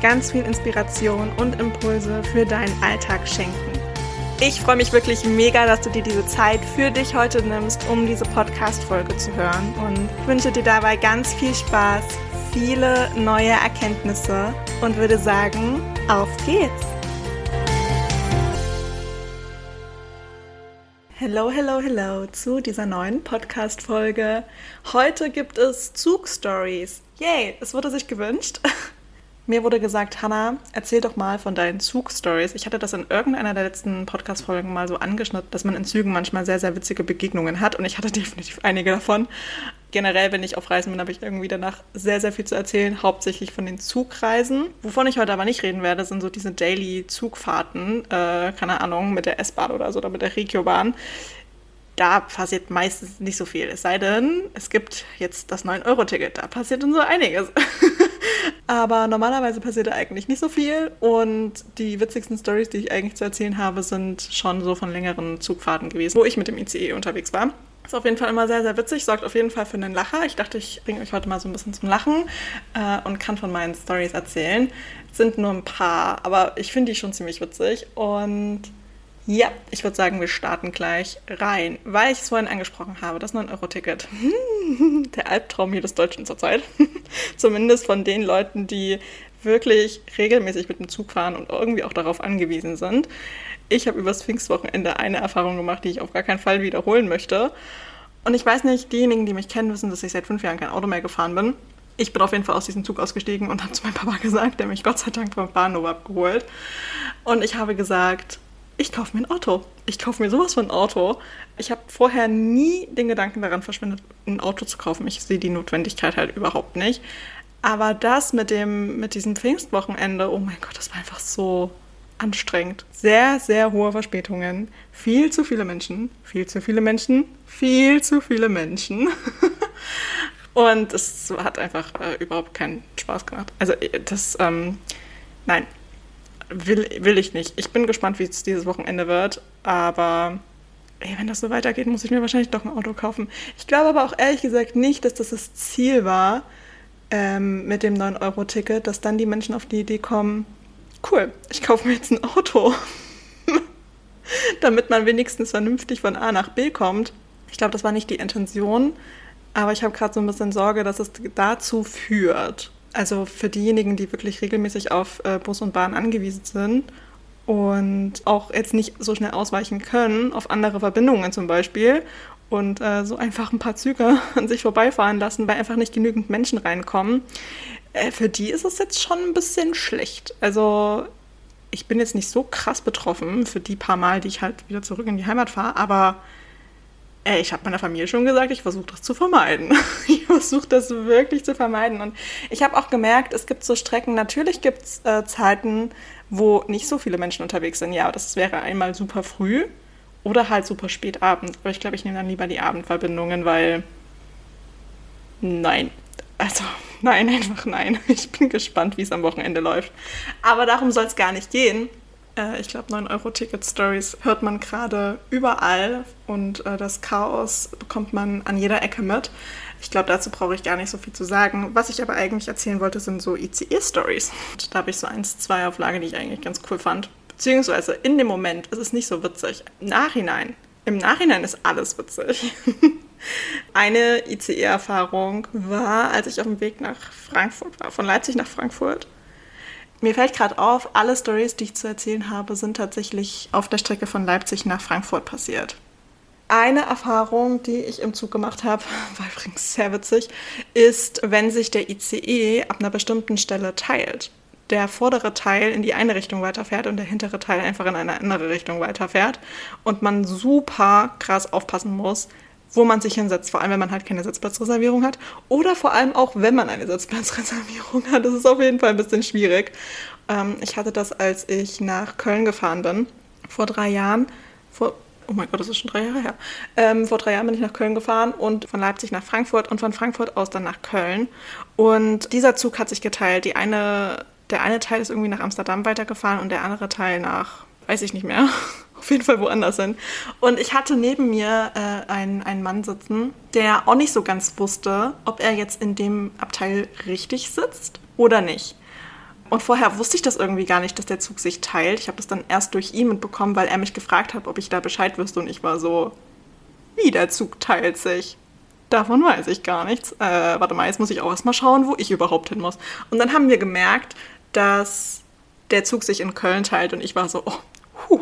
ganz viel Inspiration und Impulse für deinen Alltag schenken. Ich freue mich wirklich mega, dass du dir diese Zeit für dich heute nimmst, um diese Podcast-Folge zu hören und wünsche dir dabei ganz viel Spaß, viele neue Erkenntnisse und würde sagen, auf geht's! Hello, hello, hello zu dieser neuen Podcast-Folge. Heute gibt es Zug-Stories. Yay, es wurde sich gewünscht. Mir wurde gesagt, Hannah, erzähl doch mal von deinen Zugstories. Ich hatte das in irgendeiner der letzten Podcast-Folgen mal so angeschnitten, dass man in Zügen manchmal sehr, sehr witzige Begegnungen hat und ich hatte definitiv einige davon. Generell, wenn ich auf Reisen bin, habe ich irgendwie danach sehr, sehr viel zu erzählen, hauptsächlich von den Zugreisen. Wovon ich heute aber nicht reden werde, sind so diese Daily-Zugfahrten, äh, keine Ahnung, mit der S-Bahn oder so oder mit der Regio-Bahn da passiert meistens nicht so viel. Es sei denn, es gibt jetzt das 9-Euro-Ticket. Da passiert dann so einiges. Aber normalerweise passiert da eigentlich nicht so viel. Und die witzigsten Stories, die ich eigentlich zu erzählen habe, sind schon so von längeren Zugfahrten gewesen, wo ich mit dem ICE unterwegs war. Ist auf jeden Fall immer sehr, sehr witzig, sorgt auf jeden Fall für einen Lacher. Ich dachte, ich bringe euch heute mal so ein bisschen zum Lachen äh, und kann von meinen Stories erzählen. Sind nur ein paar, aber ich finde die schon ziemlich witzig. Und ja, ich würde sagen, wir starten gleich rein, weil ich es vorhin angesprochen habe, das 9-Euro-Ticket. Der Albtraum jedes Deutschen zurzeit. Zumindest von den Leuten, die wirklich regelmäßig mit dem Zug fahren und irgendwie auch darauf angewiesen sind. Ich habe übers Pfingstwochenende eine Erfahrung gemacht, die ich auf gar keinen Fall wiederholen möchte. Und ich weiß nicht, diejenigen, die mich kennen, wissen, dass ich seit fünf Jahren kein Auto mehr gefahren bin. Ich bin auf jeden Fall aus diesem Zug ausgestiegen und habe zu meinem Papa gesagt, der mich Gott sei Dank vom Bahnhof abgeholt. Und ich habe gesagt, ich kaufe mir ein Auto. Ich kaufe mir sowas von ein Auto. Ich habe vorher nie den Gedanken daran verschwendet, ein Auto zu kaufen. Ich sehe die Notwendigkeit halt überhaupt nicht. Aber das mit dem, mit diesem Pfingstwochenende, oh mein Gott, das war einfach so anstrengend. Sehr, sehr hohe Verspätungen. Viel zu viele Menschen. Viel zu viele Menschen. Viel zu viele Menschen. Und es hat einfach äh, überhaupt keinen Spaß gemacht. Also äh, das, ähm, nein, will, will ich nicht. Ich bin gespannt, wie es dieses Wochenende wird, aber ey, wenn das so weitergeht, muss ich mir wahrscheinlich doch ein Auto kaufen. Ich glaube aber auch ehrlich gesagt nicht, dass das das Ziel war ähm, mit dem 9-Euro-Ticket, dass dann die Menschen auf die Idee kommen, cool, ich kaufe mir jetzt ein Auto, damit man wenigstens vernünftig von A nach B kommt. Ich glaube, das war nicht die Intention, aber ich habe gerade so ein bisschen Sorge, dass es dazu führt. Also für diejenigen, die wirklich regelmäßig auf äh, Bus und Bahn angewiesen sind und auch jetzt nicht so schnell ausweichen können auf andere Verbindungen zum Beispiel und äh, so einfach ein paar Züge an sich vorbeifahren lassen, weil einfach nicht genügend Menschen reinkommen, äh, für die ist es jetzt schon ein bisschen schlecht. Also ich bin jetzt nicht so krass betroffen für die paar Mal, die ich halt wieder zurück in die Heimat fahre, aber Ey, ich habe meiner Familie schon gesagt, ich versuche das zu vermeiden. Ich versuche das wirklich zu vermeiden. Und ich habe auch gemerkt, es gibt so Strecken, natürlich gibt es äh, Zeiten, wo nicht so viele Menschen unterwegs sind. Ja, das wäre einmal super früh oder halt super spät abend. Aber ich glaube, ich nehme dann lieber die Abendverbindungen, weil nein. Also nein, einfach nein. Ich bin gespannt, wie es am Wochenende läuft. Aber darum soll es gar nicht gehen äh, ich glaube, 9-Euro-Ticket-Stories hört man gerade überall und äh, das Chaos bekommt man an jeder Ecke mit. Ich glaube, dazu brauche ich gar nicht so viel zu sagen. Was ich aber eigentlich erzählen wollte, sind so ICE-Stories. Da habe ich so eins, zwei auf Lage, die ich eigentlich ganz cool fand. Beziehungsweise in dem Moment ist es nicht so witzig. Im Nachhinein, im Nachhinein ist alles witzig. Eine ICE-Erfahrung war, als ich auf dem Weg nach Frankfurt war, von Leipzig nach Frankfurt. Mir fällt gerade auf, alle Stories, die ich zu erzählen habe, sind tatsächlich auf der Strecke von Leipzig nach Frankfurt passiert. Eine Erfahrung, die ich im Zug gemacht habe, war übrigens sehr witzig, ist, wenn sich der ICE ab einer bestimmten Stelle teilt. Der vordere Teil in die eine Richtung weiterfährt und der hintere Teil einfach in eine andere Richtung weiterfährt und man super krass aufpassen muss, wo man sich hinsetzt, vor allem wenn man halt keine Sitzplatzreservierung hat oder vor allem auch wenn man eine Sitzplatzreservierung hat. Das ist auf jeden Fall ein bisschen schwierig. Ähm, ich hatte das, als ich nach Köln gefahren bin, vor drei Jahren. Vor, oh mein Gott, das ist schon drei Jahre her. Ähm, vor drei Jahren bin ich nach Köln gefahren und von Leipzig nach Frankfurt und von Frankfurt aus dann nach Köln. Und dieser Zug hat sich geteilt. Die eine, der eine Teil ist irgendwie nach Amsterdam weitergefahren und der andere Teil nach, weiß ich nicht mehr, auf jeden Fall woanders hin. Und ich hatte neben mir äh, einen, einen Mann sitzen, der auch nicht so ganz wusste, ob er jetzt in dem Abteil richtig sitzt oder nicht. Und vorher wusste ich das irgendwie gar nicht, dass der Zug sich teilt. Ich habe das dann erst durch ihn mitbekommen, weil er mich gefragt hat, ob ich da Bescheid wüsste. Und ich war so, wie der Zug teilt sich. Davon weiß ich gar nichts. Äh, warte mal, jetzt muss ich auch erstmal schauen, wo ich überhaupt hin muss. Und dann haben wir gemerkt, dass der Zug sich in Köln teilt. Und ich war so, oh, Puh,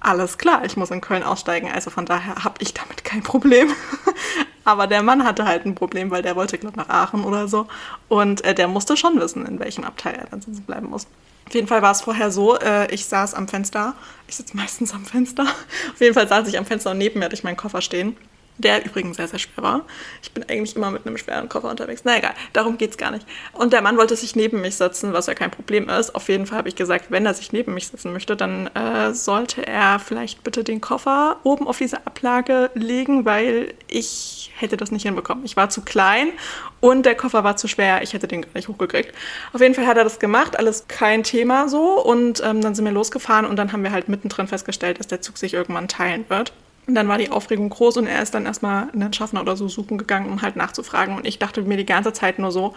alles klar, ich muss in Köln aussteigen. Also von daher habe ich damit kein Problem. Aber der Mann hatte halt ein Problem, weil der wollte, glaube nach Aachen oder so. Und äh, der musste schon wissen, in welchem Abteil er dann sitzen bleiben muss. Auf jeden Fall war es vorher so, äh, ich saß am Fenster. Ich sitze meistens am Fenster. Auf jeden Fall saß ich am Fenster und neben mir hatte ich meinen Koffer stehen der übrigens sehr, sehr schwer war. Ich bin eigentlich immer mit einem schweren Koffer unterwegs. Na egal, darum geht es gar nicht. Und der Mann wollte sich neben mich setzen, was ja kein Problem ist. Auf jeden Fall habe ich gesagt, wenn er sich neben mich setzen möchte, dann äh, sollte er vielleicht bitte den Koffer oben auf diese Ablage legen, weil ich hätte das nicht hinbekommen. Ich war zu klein und der Koffer war zu schwer. Ich hätte den gar nicht hochgekriegt. Auf jeden Fall hat er das gemacht, alles kein Thema so. Und ähm, dann sind wir losgefahren und dann haben wir halt mittendrin festgestellt, dass der Zug sich irgendwann teilen wird. Und dann war die Aufregung groß und er ist dann erstmal einen Schaffner oder so suchen gegangen, um halt nachzufragen. Und ich dachte mir die ganze Zeit nur so,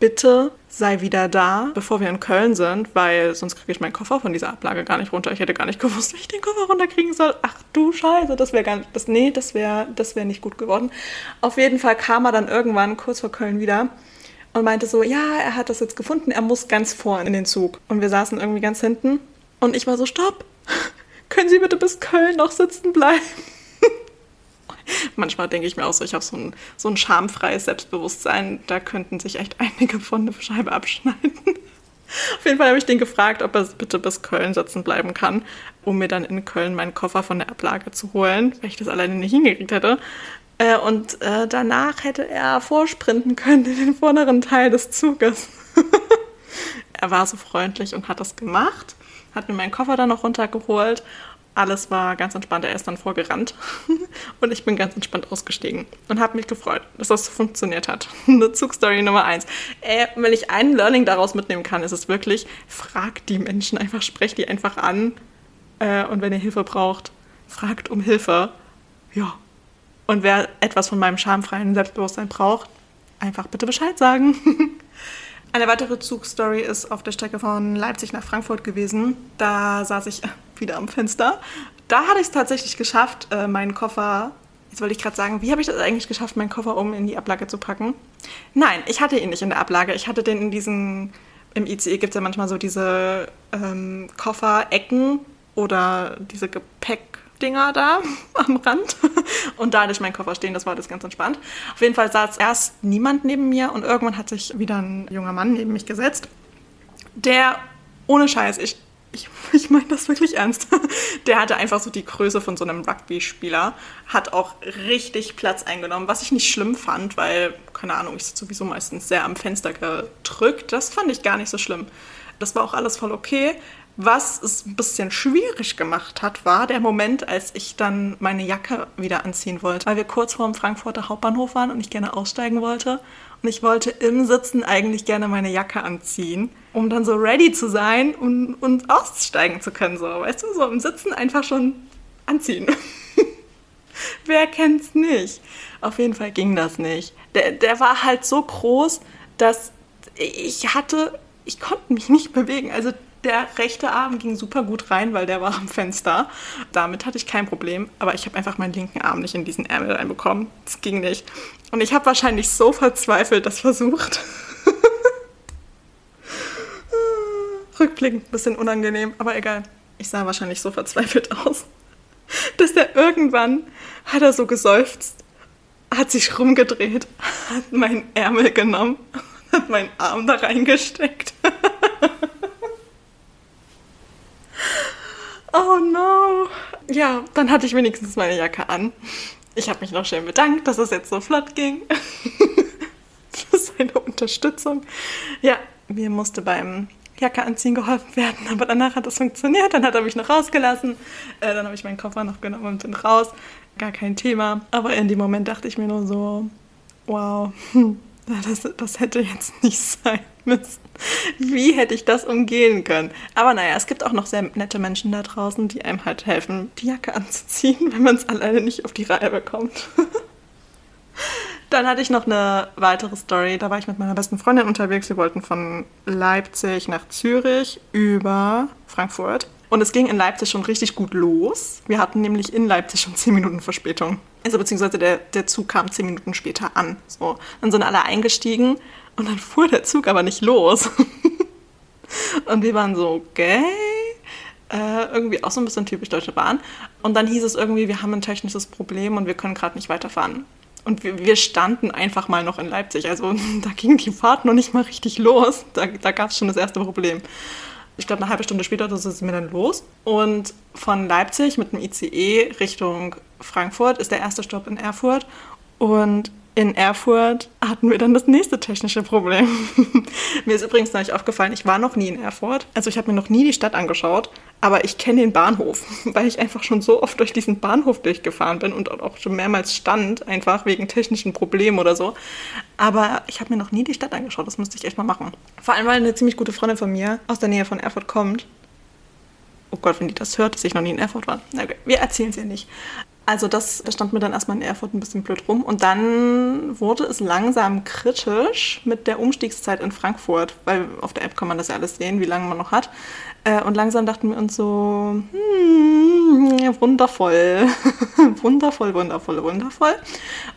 bitte sei wieder da, bevor wir in Köln sind, weil sonst kriege ich meinen Koffer von dieser Ablage gar nicht runter. Ich hätte gar nicht gewusst, wie ich den Koffer runterkriegen soll. Ach du Scheiße, das wäre gar nicht, das, nee, das wäre das wär nicht gut geworden. Auf jeden Fall kam er dann irgendwann kurz vor Köln wieder und meinte so, ja, er hat das jetzt gefunden, er muss ganz vorne in den Zug. Und wir saßen irgendwie ganz hinten und ich war so, stopp, können Sie bitte bis Köln noch sitzen bleiben? Manchmal denke ich mir auch so, ich habe so ein, so ein schamfreies Selbstbewusstsein, da könnten sich echt einige von der Scheibe abschneiden. Auf jeden Fall habe ich den gefragt, ob er bitte bis Köln sitzen bleiben kann, um mir dann in Köln meinen Koffer von der Ablage zu holen, weil ich das alleine nicht hingekriegt hätte. Äh, und äh, danach hätte er vorsprinten können in den vorderen Teil des Zuges. er war so freundlich und hat das gemacht, hat mir meinen Koffer dann noch runtergeholt alles war ganz entspannt. Er ist dann vorgerannt und ich bin ganz entspannt ausgestiegen und habe mich gefreut, dass das funktioniert hat. Eine Zugstory Nummer eins. Äh, wenn ich ein Learning daraus mitnehmen kann, ist es wirklich, fragt die Menschen einfach, sprecht die einfach an äh, und wenn ihr Hilfe braucht, fragt um Hilfe. Ja. Und wer etwas von meinem schamfreien Selbstbewusstsein braucht, einfach bitte Bescheid sagen. Eine weitere Zugstory ist auf der Strecke von Leipzig nach Frankfurt gewesen. Da saß ich wieder am Fenster. Da hatte ich es tatsächlich geschafft, äh, meinen Koffer, jetzt wollte ich gerade sagen, wie habe ich das eigentlich geschafft, meinen Koffer um in die Ablage zu packen? Nein, ich hatte ihn nicht in der Ablage. Ich hatte den in diesen, im ICE gibt es ja manchmal so diese ähm, Kofferecken oder diese Gepäckdinger da am Rand. Und da hatte ich meinen Koffer stehen, das war das ganz entspannt. Auf jeden Fall saß erst niemand neben mir und irgendwann hat sich wieder ein junger Mann neben mich gesetzt, der ohne Scheiß, ich ich, ich meine das wirklich ernst. Der hatte einfach so die Größe von so einem Rugby-Spieler, hat auch richtig Platz eingenommen, was ich nicht schlimm fand, weil, keine Ahnung, ich sitze sowieso meistens sehr am Fenster gedrückt. Das fand ich gar nicht so schlimm. Das war auch alles voll okay. Was es ein bisschen schwierig gemacht hat, war der Moment, als ich dann meine Jacke wieder anziehen wollte, weil wir kurz vor dem Frankfurter Hauptbahnhof waren und ich gerne aussteigen wollte. Und ich wollte im Sitzen eigentlich gerne meine Jacke anziehen, um dann so ready zu sein und, und aussteigen zu können. So, weißt du, so im Sitzen einfach schon anziehen. Wer kennt's nicht? Auf jeden Fall ging das nicht. Der, der war halt so groß, dass ich hatte, ich konnte mich nicht bewegen. Also der rechte Arm ging super gut rein, weil der war am Fenster. Damit hatte ich kein Problem, aber ich habe einfach meinen linken Arm nicht in diesen Ärmel reinbekommen. Das ging nicht. Und ich habe wahrscheinlich so verzweifelt das versucht. Rückblickend ein bisschen unangenehm, aber egal. Ich sah wahrscheinlich so verzweifelt aus, dass der irgendwann hat er so geseufzt, hat sich rumgedreht, hat meinen Ärmel genommen, hat meinen Arm da reingesteckt. Oh no. Ja, dann hatte ich wenigstens meine Jacke an. Ich habe mich noch schön bedankt, dass es jetzt so flott ging. Für seine Unterstützung. Ja, mir musste beim Jacke anziehen geholfen werden, aber danach hat das funktioniert, dann hat er mich noch rausgelassen, äh, dann habe ich meinen Koffer noch genommen und bin raus, gar kein Thema. Aber in dem Moment dachte ich mir nur so, wow, das, das hätte jetzt nicht sein müssen. Wie hätte ich das umgehen können? Aber naja, es gibt auch noch sehr nette Menschen da draußen, die einem halt helfen, die Jacke anzuziehen, wenn man es alleine nicht auf die Reihe bekommt. Dann hatte ich noch eine weitere Story. Da war ich mit meiner besten Freundin unterwegs. Wir wollten von Leipzig nach Zürich über Frankfurt. Und es ging in Leipzig schon richtig gut los. Wir hatten nämlich in Leipzig schon 10 Minuten Verspätung. Also beziehungsweise der, der Zug kam 10 Minuten später an. So. Dann sind alle eingestiegen und dann fuhr der Zug aber nicht los. und wir waren so, okay. Äh, irgendwie auch so ein bisschen typisch Deutsche Bahn. Und dann hieß es irgendwie, wir haben ein technisches Problem und wir können gerade nicht weiterfahren. Und wir, wir, standen einfach mal noch in Leipzig. Also da ging die Fahrt noch nicht mal richtig los. Da, da gab es schon das erste Problem. Ich glaube, eine halbe Stunde später das ist mir dann los. Und von Leipzig mit dem ICE Richtung Frankfurt ist der erste Stopp in Erfurt. Und in Erfurt hatten wir dann das nächste technische Problem. mir ist übrigens neulich aufgefallen, ich war noch nie in Erfurt. Also ich habe mir noch nie die Stadt angeschaut, aber ich kenne den Bahnhof, weil ich einfach schon so oft durch diesen Bahnhof durchgefahren bin und auch schon mehrmals stand, einfach wegen technischen Problemen oder so. Aber ich habe mir noch nie die Stadt angeschaut, das müsste ich echt mal machen. Vor allem, weil eine ziemlich gute Freundin von mir aus der Nähe von Erfurt kommt. Oh Gott, wenn die das hört, dass ich noch nie in Erfurt war. Okay, wir erzählen es ihr nicht. Also das, das stand mir dann erstmal in Erfurt ein bisschen blöd rum. Und dann wurde es langsam kritisch mit der Umstiegszeit in Frankfurt, weil auf der App kann man das ja alles sehen, wie lange man noch hat. Äh, und langsam dachten wir uns so, hm, wundervoll, wundervoll, wundervoll, wundervoll.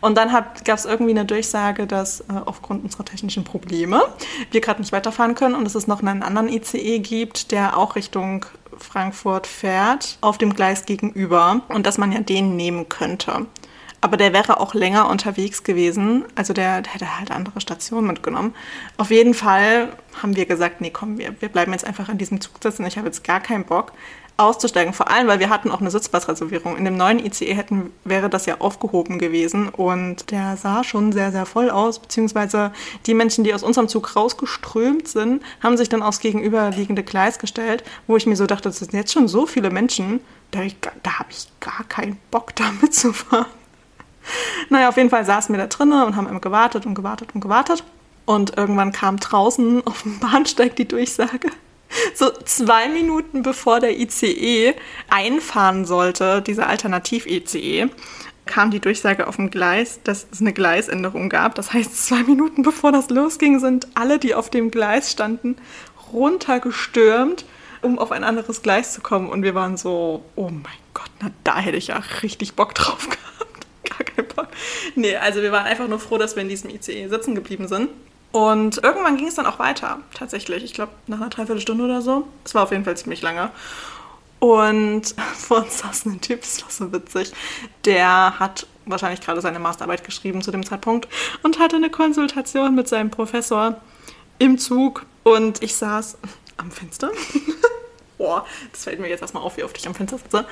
Und dann gab es irgendwie eine Durchsage, dass äh, aufgrund unserer technischen Probleme wir gerade nicht weiterfahren können und dass es noch einen anderen ICE gibt, der auch Richtung Frankfurt fährt, auf dem Gleis gegenüber und dass man ja den nehmen könnte. Aber der wäre auch länger unterwegs gewesen. Also der, der hätte halt andere Stationen mitgenommen. Auf jeden Fall haben wir gesagt, nee, komm, wir, wir bleiben jetzt einfach an diesem Zug sitzen. Ich habe jetzt gar keinen Bock auszusteigen. Vor allem, weil wir hatten auch eine Sitzplatzreservierung. In dem neuen ICE hätten, wäre das ja aufgehoben gewesen und der sah schon sehr, sehr voll aus, beziehungsweise die Menschen, die aus unserem Zug rausgeströmt sind, haben sich dann aufs gegenüberliegende Gleis gestellt, wo ich mir so dachte, das sind jetzt schon so viele Menschen, da, da habe ich gar keinen Bock, da mitzufahren. Naja, auf jeden Fall saßen wir da drinnen und haben immer gewartet und gewartet und gewartet. Und irgendwann kam draußen auf dem Bahnsteig die Durchsage, so zwei Minuten bevor der ICE einfahren sollte, dieser Alternativ-ICE, kam die Durchsage auf dem Gleis, dass es eine Gleisänderung gab. Das heißt, zwei Minuten bevor das losging, sind alle, die auf dem Gleis standen, runtergestürmt, um auf ein anderes Gleis zu kommen. Und wir waren so, oh mein Gott, na da hätte ich ja richtig Bock drauf gehabt. Gar keinen Bock. Nee, also wir waren einfach nur froh, dass wir in diesem ICE sitzen geblieben sind. Und irgendwann ging es dann auch weiter, tatsächlich. Ich glaube, nach einer Dreiviertelstunde oder so. Es war auf jeden Fall ziemlich lange. Und vor uns saß ein Typ, das war so witzig. Der hat wahrscheinlich gerade seine Masterarbeit geschrieben zu dem Zeitpunkt und hatte eine Konsultation mit seinem Professor im Zug. Und ich saß am Fenster. Boah, das fällt mir jetzt erstmal auf, wie oft ich am Fenster sitze.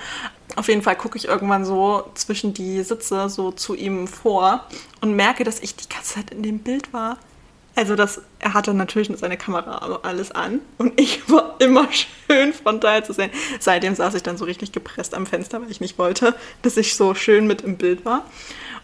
Auf jeden Fall gucke ich irgendwann so zwischen die Sitze so zu ihm vor und merke, dass ich die ganze Zeit in dem Bild war. Also das, er hatte natürlich nur seine Kamera alles an und ich war immer schön frontal zu sehen. Seitdem saß ich dann so richtig gepresst am Fenster, weil ich nicht wollte, dass ich so schön mit im Bild war.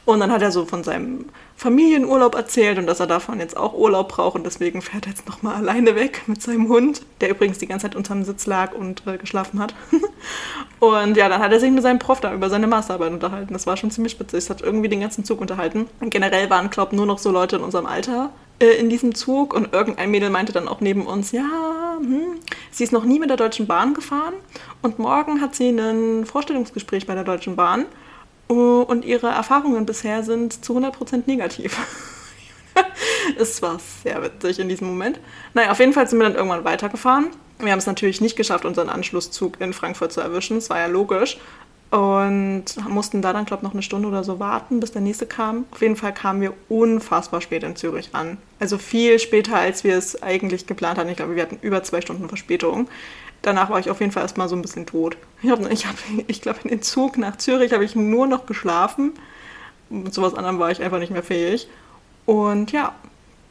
Und dann hat er so von seinem Familienurlaub erzählt und dass er davon jetzt auch Urlaub braucht und deswegen fährt er jetzt nochmal alleine weg mit seinem Hund, der übrigens die ganze Zeit unterm Sitz lag und äh, geschlafen hat. und ja, dann hat er sich mit seinem Prof da über seine Masterarbeit unterhalten. Das war schon ziemlich witzig. Es hat irgendwie den ganzen Zug unterhalten. Und generell waren, glaube ich, nur noch so Leute in unserem Alter äh, in diesem Zug und irgendein Mädel meinte dann auch neben uns, ja, hm, sie ist noch nie mit der Deutschen Bahn gefahren und morgen hat sie ein Vorstellungsgespräch bei der Deutschen Bahn und ihre Erfahrungen bisher sind zu 100% negativ. es war sehr witzig in diesem Moment. Naja, auf jeden Fall sind wir dann irgendwann weitergefahren. Wir haben es natürlich nicht geschafft, unseren Anschlusszug in Frankfurt zu erwischen. Das war ja logisch. Und mussten da dann, glaube ich, noch eine Stunde oder so warten, bis der nächste kam. Auf jeden Fall kamen wir unfassbar spät in Zürich an. Also viel später, als wir es eigentlich geplant hatten. Ich glaube, wir hatten über zwei Stunden Verspätung danach war ich auf jeden Fall erstmal so ein bisschen tot. Ich, ich, ich glaube, in den Zug nach Zürich habe ich nur noch geschlafen. Mit sowas anderem war ich einfach nicht mehr fähig. Und ja,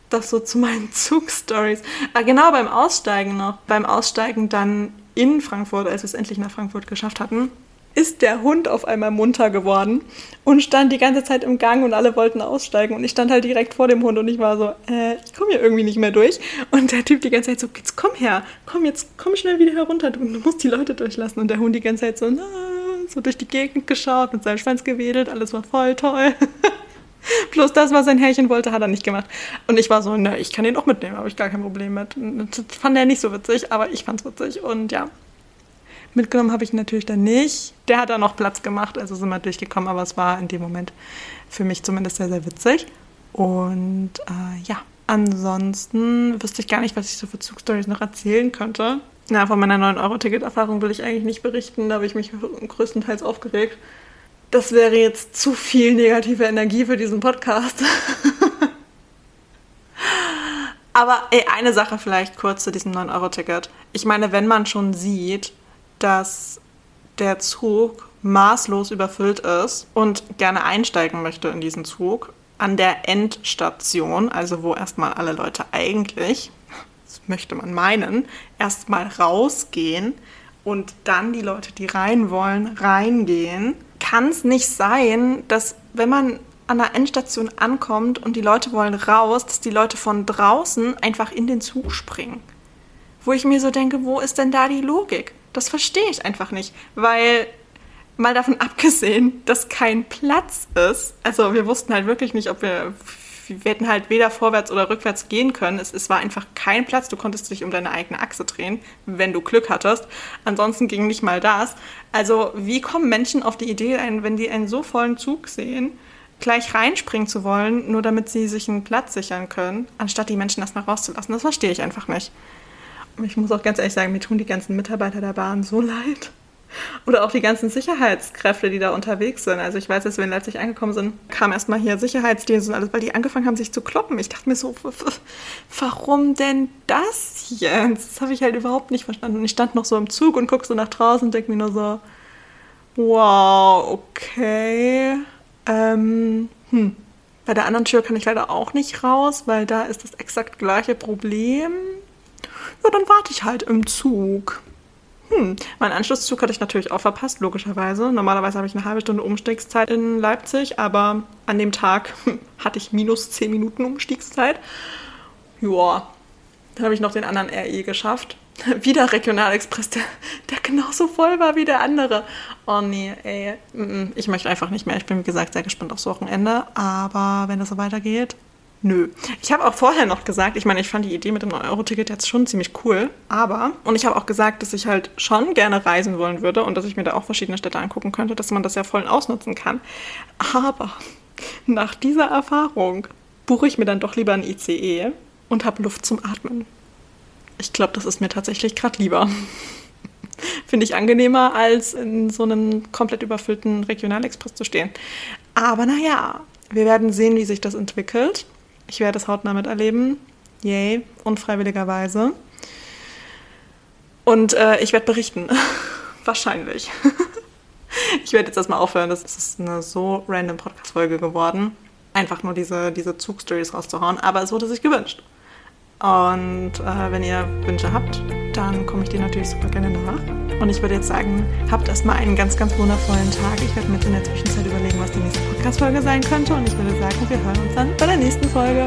das so zu meinen Zugstories. Ah, genau, beim Aussteigen noch. Beim Aussteigen dann in Frankfurt, als wir es endlich nach Frankfurt geschafft hatten, ist der Hund auf einmal munter geworden und stand die ganze Zeit im Gang und alle wollten aussteigen und ich stand halt direkt vor dem Hund und ich war so, äh, ich komme hier irgendwie nicht mehr durch und der Typ die ganze Zeit so, jetzt komm her, komm jetzt, komm schnell wieder herunter, du, musst die Leute durchlassen und der Hund die ganze Zeit so, na, so durch die Gegend geschaut, mit seinem Schwanz gewedelt, alles war voll toll. Plus das, was sein Herrchen wollte, hat er nicht gemacht. Und ich war so, ne, ich kann den auch mitnehmen, habe ich gar kein Problem mit. Das fand er nicht so witzig, aber ich fand's witzig. Und ja, mitgenommen habe ich natürlich dann nicht. Der hat dann noch Platz gemacht, also sind wir durchgekommen, aber es war in dem Moment für mich zumindest sehr, sehr witzig. Und äh, ja, ansonsten wüsste ich gar nicht, was ich so für Zugstories noch erzählen könnte. Na, von meiner 9-Euro-Ticket-Erfahrung will ich eigentlich nicht berichten, da habe ich mich größtenteils aufgeregt das wäre jetzt zu viel negative Energie für diesen Podcast. Aber ey, eine Sache vielleicht kurz zu diesem 9-Euro-Ticket. Ich meine, wenn man schon sieht, dass der Zug maßlos überfüllt ist und gerne einsteigen möchte in diesen Zug, an der Endstation, also wo erstmal alle Leute eigentlich, das möchte man meinen, erstmal rausgehen und dann die Leute, die rein wollen, reingehen kann es nicht sein, dass wenn man an der Endstation ankommt und die Leute wollen raus, dass die Leute von draußen einfach in den Zug springen. Wo ich mir so denke, wo ist denn da die Logik? Das verstehe ich einfach nicht, weil mal davon abgesehen, dass kein Platz ist, also wir wussten halt wirklich nicht, ob wir wir hätten halt weder vorwärts oder rückwärts gehen können. Es, es war einfach kein Platz. Du konntest dich um deine eigene Achse drehen, wenn du Glück hattest. Ansonsten ging nicht mal das. Also wie kommen Menschen auf die Idee, wenn die einen so vollen Zug sehen, gleich reinspringen zu wollen, nur damit sie sich einen Platz sichern können, anstatt die Menschen erstmal rauszulassen? Das verstehe ich einfach nicht. Ich muss auch ganz ehrlich sagen, mir tun die ganzen Mitarbeiter der Bahn so leid. Oder auch die ganzen Sicherheitskräfte, die da unterwegs sind. Also ich weiß, als wir in Leipzig angekommen sind, kam erstmal hier Sicherheitsdienst und alles, weil die angefangen haben, sich zu kloppen. Ich dachte mir so, warum denn das jetzt? Das habe ich halt überhaupt nicht verstanden. Und ich stand noch so im Zug und gucke so nach draußen und denke mir nur so, wow, okay. Ähm, hm. Bei der anderen Tür kann ich leider auch nicht raus, weil da ist das exakt gleiche Problem. Ja, dann warte ich halt im Zug. Hm, meinen Anschlusszug hatte ich natürlich auch verpasst, logischerweise. Normalerweise habe ich eine halbe Stunde Umstiegszeit in Leipzig, aber an dem Tag hatte ich minus 10 Minuten Umstiegszeit. Joa, dann habe ich noch den anderen RE geschafft. Wieder Regionalexpress, der, der genauso voll war wie der andere. Oh nee, ey, ich möchte einfach nicht mehr. Ich bin, wie gesagt, sehr gespannt aufs Wochenende. Aber wenn das so weitergeht, Nö. Ich habe auch vorher noch gesagt, ich meine, ich fand die Idee mit dem 9-Euro-Ticket jetzt schon ziemlich cool, aber, und ich habe auch gesagt, dass ich halt schon gerne reisen wollen würde und dass ich mir da auch verschiedene Städte angucken könnte, dass man das ja voll ausnutzen kann. Aber nach dieser Erfahrung buche ich mir dann doch lieber ein ICE und habe Luft zum Atmen. Ich glaube, das ist mir tatsächlich gerade lieber. Finde ich angenehmer, als in so einem komplett überfüllten Regionalexpress zu stehen. Aber naja, wir werden sehen, wie sich das entwickelt. Ich werde es hautnah miterleben. Yay, unfreiwilligerweise. Und äh, ich werde berichten. Wahrscheinlich. ich werde jetzt erstmal aufhören. Das ist eine so random Podcast-Folge geworden. Einfach nur diese, diese Zugstories rauszuhauen. Aber es wurde sich gewünscht. Und äh, wenn ihr Wünsche habt, dann komme ich dir natürlich super gerne nach. Und ich würde jetzt sagen, habt erstmal einen ganz, ganz wundervollen Tag. Ich werde mir in der Zwischenzeit überlegen, was die nächste Podcast-Folge sein könnte. Und ich würde sagen, wir hören uns dann bei der nächsten Folge.